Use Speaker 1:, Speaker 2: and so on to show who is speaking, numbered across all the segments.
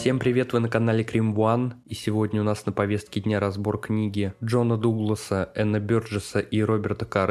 Speaker 1: Всем привет, вы на канале Крим One, и сегодня у нас на повестке дня разбор книги Джона Дугласа, Энна Бёрджеса и Роберта К.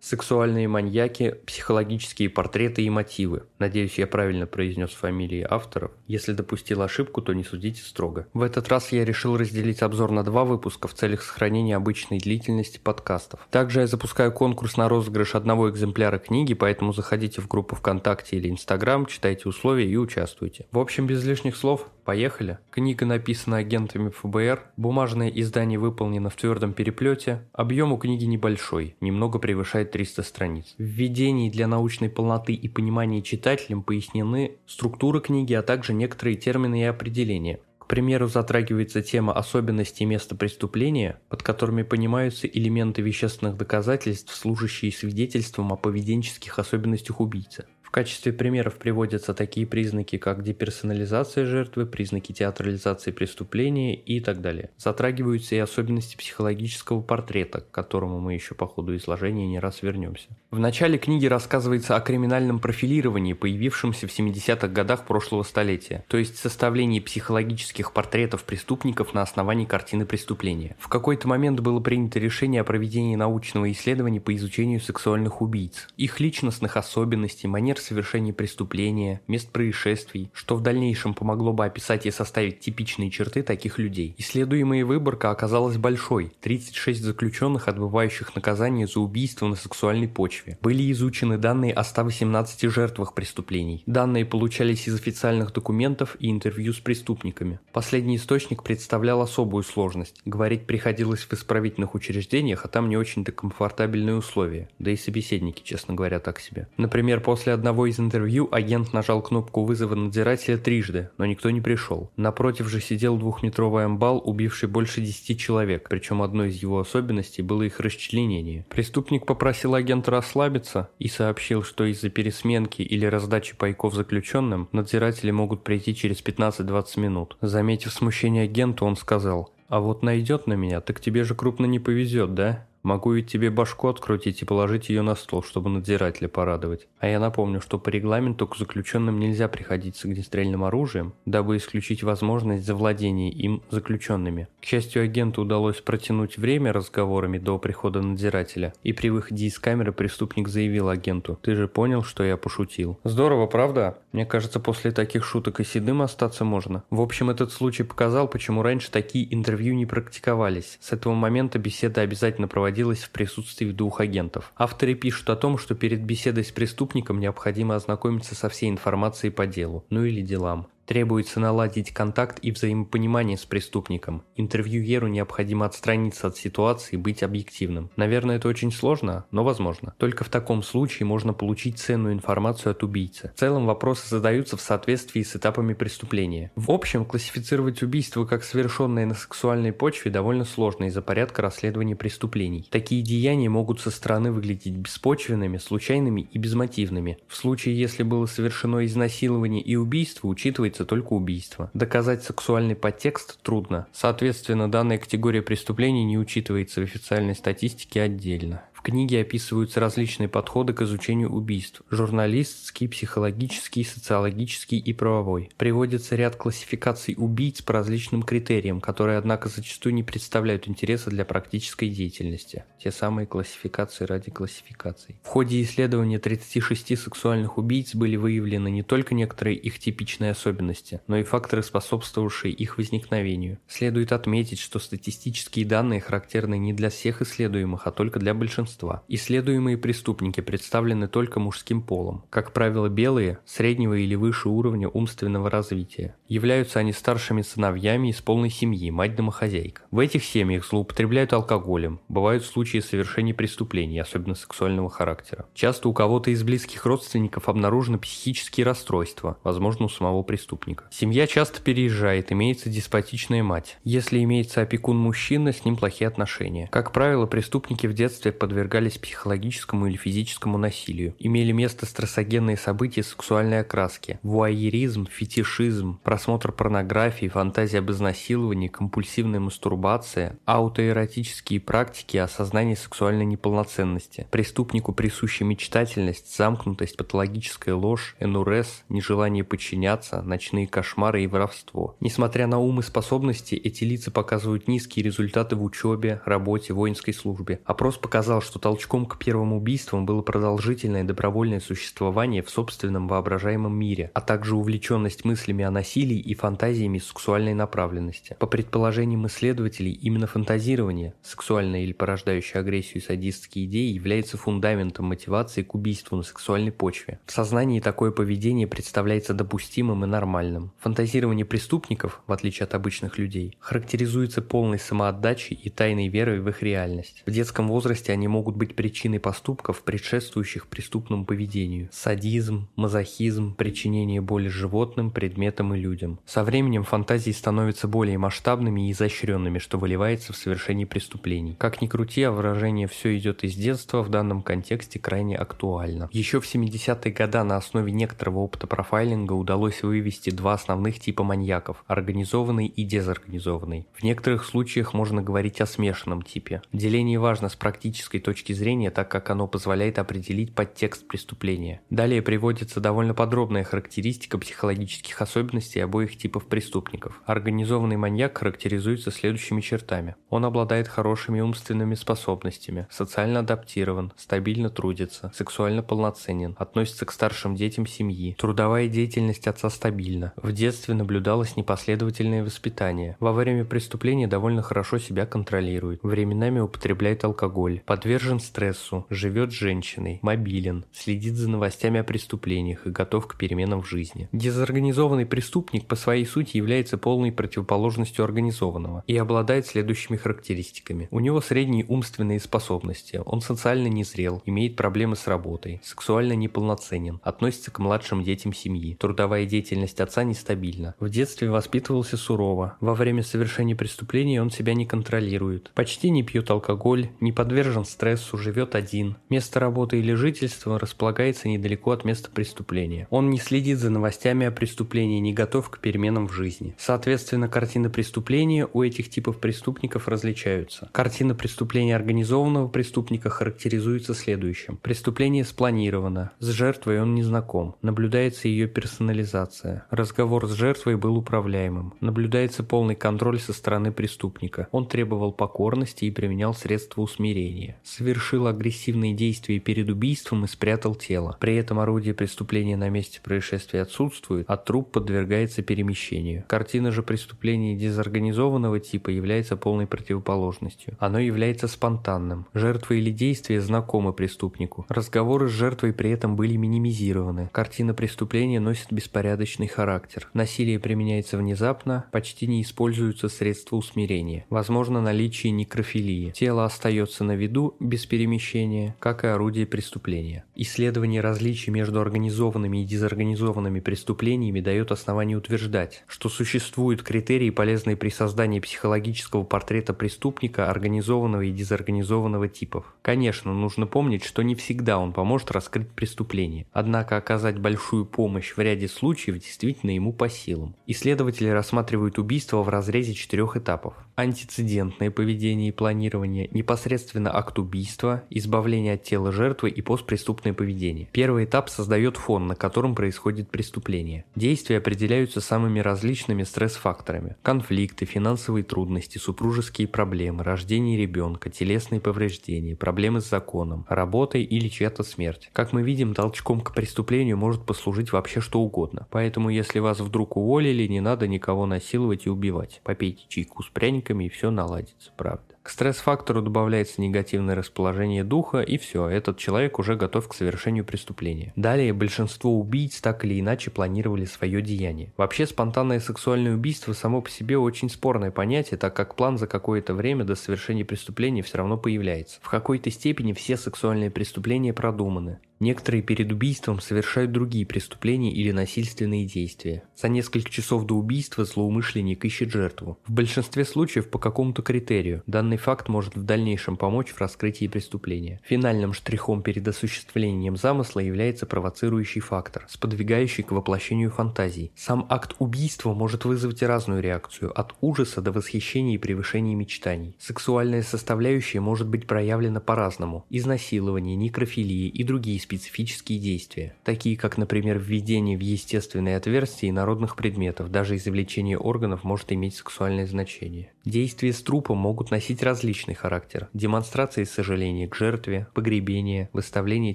Speaker 1: Сексуальные маньяки, психологические портреты и мотивы. Надеюсь, я правильно произнес фамилии авторов. Если допустил ошибку, то не судите строго. В этот раз я решил разделить обзор на два выпуска в целях сохранения обычной длительности подкастов. Также я запускаю конкурс на розыгрыш одного экземпляра книги, поэтому заходите в группу ВКонтакте или Инстаграм, читайте условия и участвуйте. В общем, без лишних слов, поехали. Книга написана агентами ФБР, бумажное издание выполнено в твердом переплете, объем у книги небольшой, немного превышает составляет 300 страниц. В введении для научной полноты и понимания читателям пояснены структура книги, а также некоторые термины и определения. К примеру, затрагивается тема особенностей места преступления, под которыми понимаются элементы вещественных доказательств, служащие свидетельством о поведенческих особенностях убийцы. В качестве примеров приводятся такие признаки, как деперсонализация жертвы, признаки театрализации преступления и так далее. Затрагиваются и особенности психологического портрета, к которому мы еще по ходу изложения не раз вернемся. В начале книги рассказывается о криминальном профилировании, появившемся в 70-х годах прошлого столетия, то есть составлении психологических портретов преступников на основании картины преступления. В какой-то момент было принято решение о проведении научного исследования по изучению сексуальных убийц, их личностных особенностей, манер пример совершения преступления, мест происшествий, что в дальнейшем помогло бы описать и составить типичные черты таких людей. Исследуемая выборка оказалась большой – 36 заключенных, отбывающих наказание за убийство на сексуальной почве. Были изучены данные о 118 жертвах преступлений. Данные получались из официальных документов и интервью с преступниками. Последний источник представлял особую сложность. Говорить приходилось в исправительных учреждениях, а там не очень-то комфортабельные условия. Да и собеседники, честно говоря, так себе. Например, после одного одного из интервью агент нажал кнопку вызова надзирателя трижды, но никто не пришел. Напротив же сидел двухметровый амбал, убивший больше десяти человек, причем одной из его особенностей было их расчленение. Преступник попросил агента расслабиться и сообщил, что из-за пересменки или раздачи пайков заключенным надзиратели могут прийти через 15-20 минут. Заметив смущение агента, он сказал, «А вот найдет на меня, так тебе же крупно не повезет, да?» Могу ведь тебе башку открутить и положить ее на стол, чтобы надзирателя порадовать. А я напомню, что по регламенту к заключенным нельзя приходить с огнестрельным оружием, дабы исключить возможность завладения им заключенными. К счастью, агенту удалось протянуть время разговорами до прихода надзирателя, и при выходе из камеры преступник заявил агенту, «Ты же понял, что я пошутил?» Здорово, правда? Мне кажется, после таких шуток и седым остаться можно. В общем, этот случай показал, почему раньше такие интервью не практиковались. С этого момента беседа обязательно проводилась проводилась в присутствии двух агентов. Авторы пишут о том, что перед беседой с преступником необходимо ознакомиться со всей информацией по делу, ну или делам. Требуется наладить контакт и взаимопонимание с преступником. Интервьюеру необходимо отстраниться от ситуации и быть объективным. Наверное, это очень сложно, но возможно. Только в таком случае можно получить ценную информацию от убийцы. В целом вопросы задаются в соответствии с этапами преступления. В общем, классифицировать убийство как совершенное на сексуальной почве довольно сложно из-за порядка расследования преступлений. Такие деяния могут со стороны выглядеть беспочвенными, случайными и безмотивными. В случае, если было совершено изнасилование и убийство, учитывается разумеется, только убийство. Доказать сексуальный подтекст трудно. Соответственно, данная категория преступлений не учитывается в официальной статистике отдельно. В книге описываются различные подходы к изучению убийств – журналистский, психологический, социологический и правовой. Приводится ряд классификаций убийц по различным критериям, которые, однако, зачастую не представляют интереса для практической деятельности. Те самые классификации ради классификаций. В ходе исследования 36 сексуальных убийц были выявлены не только некоторые их типичные особенности, но и факторы, способствовавшие их возникновению. Следует отметить, что статистические данные характерны не для всех исследуемых, а только для большинства большинства. Исследуемые преступники представлены только мужским полом, как правило белые, среднего или выше уровня умственного развития. Являются они старшими сыновьями из полной семьи, мать-домохозяйка. В этих семьях злоупотребляют алкоголем, бывают случаи совершения преступлений, особенно сексуального характера. Часто у кого-то из близких родственников обнаружены психические расстройства, возможно у самого преступника. Семья часто переезжает, имеется деспотичная мать. Если имеется опекун мужчина, с ним плохие отношения. Как правило, преступники в детстве подвергались психологическому или физическому насилию. Имели место стрессогенные события сексуальной окраски, вуайеризм, фетишизм, просмотр порнографии, фантазия об изнасиловании, компульсивная мастурбация, аутоэротические практики осознание сексуальной неполноценности. Преступнику присуща мечтательность, замкнутость, патологическая ложь, энурез, нежелание подчиняться, ночные кошмары и воровство. Несмотря на ум и способности, эти лица показывают низкие результаты в учебе, работе, воинской службе. Опрос показал, что толчком к первым убийствам было продолжительное добровольное существование в собственном воображаемом мире, а также увлеченность мыслями о насилии и фантазиями сексуальной направленности. По предположениям исследователей, именно фантазирование, сексуальное или порождающее агрессию и садистские идеи, является фундаментом мотивации к убийству на сексуальной почве. В сознании такое поведение представляется допустимым и нормальным. Фантазирование преступников, в отличие от обычных людей, характеризуется полной самоотдачей и тайной верой в их реальность. В детском возрасте они могут быть причиной поступков, предшествующих преступному поведению. Садизм, мазохизм, причинение боли животным, предметам и людям. Со временем фантазии становятся более масштабными и изощренными, что выливается в совершении преступлений. Как ни крути, а выражение «все идет из детства» в данном контексте крайне актуально. Еще в 70-е годы на основе некоторого опыта профайлинга удалось вывести два основных типа маньяков – организованный и дезорганизованный. В некоторых случаях можно говорить о смешанном типе. Деление важно с практической точки зрения, так как оно позволяет определить подтекст преступления. Далее приводится довольно подробная характеристика психологических особенностей обоих типов преступников. Организованный маньяк характеризуется следующими чертами. Он обладает хорошими умственными способностями, социально адаптирован, стабильно трудится, сексуально полноценен, относится к старшим детям семьи. Трудовая деятельность отца стабильна. В детстве наблюдалось непоследовательное воспитание. Во время преступления довольно хорошо себя контролирует. Временами употребляет алкоголь. Подвержен стрессу. Живет с женщиной. Мобилен. Следит за новостями о преступлениях и готов к переменам в жизни. Дезорганизованный преступник по своей сути является полной противоположностью организованного и обладает следующими характеристиками. У него средние умственные способности. Он социально незрел, имеет проблемы с работой, сексуально неполноценен, относится к младшим детям семьи. Трудовая деятельность отца нестабильна. В детстве воспитывался сурово. Во время совершения преступления он себя не контролирует. Почти не пьет алкоголь, не подвержен стрессу, живет один. Место работы или жительства располагается недалеко от места преступления. Он не следит за новостями о преступлении, не готов к переменам в жизни. Соответственно, картины преступления у этих типов преступников различаются. Картина преступления организованного преступника характеризуется следующим. Преступление спланировано, с жертвой он не знаком, наблюдается ее персонализация. Разговор с жертвой был управляемым, наблюдается полный контроль со стороны преступника. Он требовал покорности и применял средства усмирения. Совершил агрессивные действия перед убийством и спрятал тело. При этом орудие преступления на месте происшествия отсутствует, а труп подвергается перемещению. Картина же преступления дезорганизованного типа является полной противоположностью. Оно является спонтанным. Жертва или действие знакомы преступнику. Разговоры с жертвой при этом были минимизированы. Картина преступления носит беспорядочный характер. Насилие применяется внезапно, почти не используются средства усмирения. Возможно наличие некрофилии. Тело остается на виду без перемещения, как и орудие преступления. Исследование различий между организованными и дезорганизованными преступлениями дает основание утверждать, что существуют критерии, полезные при создании психологического портрета преступника организованного и дезорганизованного типов. Конечно, нужно помнить, что не всегда он поможет раскрыть преступление, однако оказать большую помощь в ряде случаев действительно ему по силам. Исследователи рассматривают убийство в разрезе четырех этапов. Антицидентное поведение и планирование, непосредственно акт убийства, избавление от тела жертвы и постпреступное поведение. Первый этап создает фон, на котором происходит преступление. Действия определяются самыми различными стресс-факторами. Конфликты, финансовые трудности, супружеские проблемы, рождение ребенка, телесные повреждения, проблемы с законом, работой или чья-то смерть. Как мы видим, толчком к преступлению может послужить вообще что угодно. Поэтому, если вас вдруг уволили, не надо никого насиловать и убивать. Попейте чайку с пряниками и все наладится, правда. К стресс-фактору добавляется негативное расположение духа, и все, этот человек уже готов к совершению преступления. Далее большинство убийц так или иначе планировали свое деяние. Вообще спонтанное сексуальное убийство само по себе очень спорное понятие, так как план за какое-то время до совершения преступления все равно появляется. В какой-то степени все сексуальные преступления продуманы. Некоторые перед убийством совершают другие преступления или насильственные действия. За несколько часов до убийства злоумышленник ищет жертву. В большинстве случаев по какому-то критерию. Данный факт может в дальнейшем помочь в раскрытии преступления. Финальным штрихом перед осуществлением замысла является провоцирующий фактор, сподвигающий к воплощению фантазий. Сам акт убийства может вызвать разную реакцию, от ужаса до восхищения и превышения мечтаний. Сексуальная составляющая может быть проявлена по-разному. Изнасилование, некрофилия и другие специфические действия, такие как, например, введение в естественные отверстия инородных предметов, даже извлечение органов может иметь сексуальное значение. Действия с трупом могут носить различный характер. Демонстрации сожаления к жертве, погребение, выставление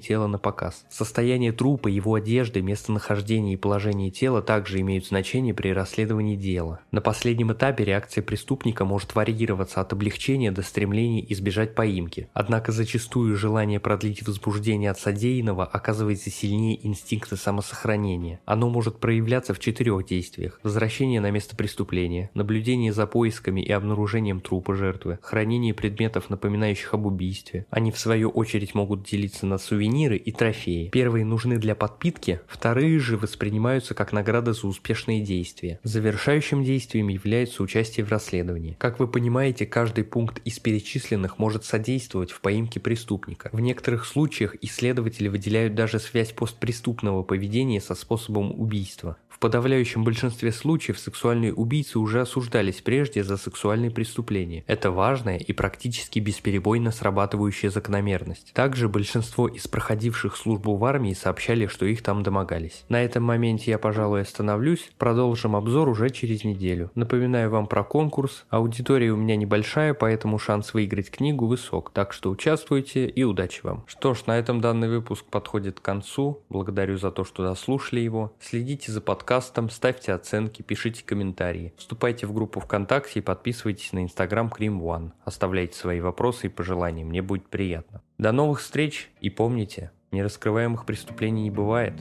Speaker 1: тела на показ. Состояние трупа, его одежды, местонахождение и положение тела также имеют значение при расследовании дела. На последнем этапе реакция преступника может варьироваться от облегчения до стремления избежать поимки. Однако зачастую желание продлить возбуждение от содеянного оказывается сильнее инстинкта самосохранения. Оно может проявляться в четырех действиях. Возвращение на место преступления, наблюдение за поисками и обнаружением трупа жертвы, хранение предметов, напоминающих об убийстве. Они в свою очередь могут делиться на сувениры и трофеи. Первые нужны для подпитки, вторые же воспринимаются как награда за успешные действия. Завершающим действием является участие в расследовании. Как вы понимаете, каждый пункт из перечисленных может содействовать в поимке преступника. В некоторых случаях исследователи выделяют даже связь постпреступного поведения со способом убийства. Подавляющем большинстве случаев сексуальные убийцы уже осуждались прежде за сексуальные преступления. Это важная и практически бесперебойно срабатывающая закономерность. Также большинство из проходивших службу в армии сообщали, что их там домогались. На этом моменте я, пожалуй, остановлюсь. Продолжим обзор уже через неделю. Напоминаю вам про конкурс. Аудитория у меня небольшая, поэтому шанс выиграть книгу высок. Так что участвуйте и удачи вам. Что ж, на этом данный выпуск подходит к концу. Благодарю за то, что дослушали его. Следите за подкастом подкастом, ставьте оценки, пишите комментарии. Вступайте в группу ВКонтакте и подписывайтесь на инстаграм Cream One. Оставляйте свои вопросы и пожелания, мне будет приятно. До новых встреч и помните, нераскрываемых преступлений не бывает.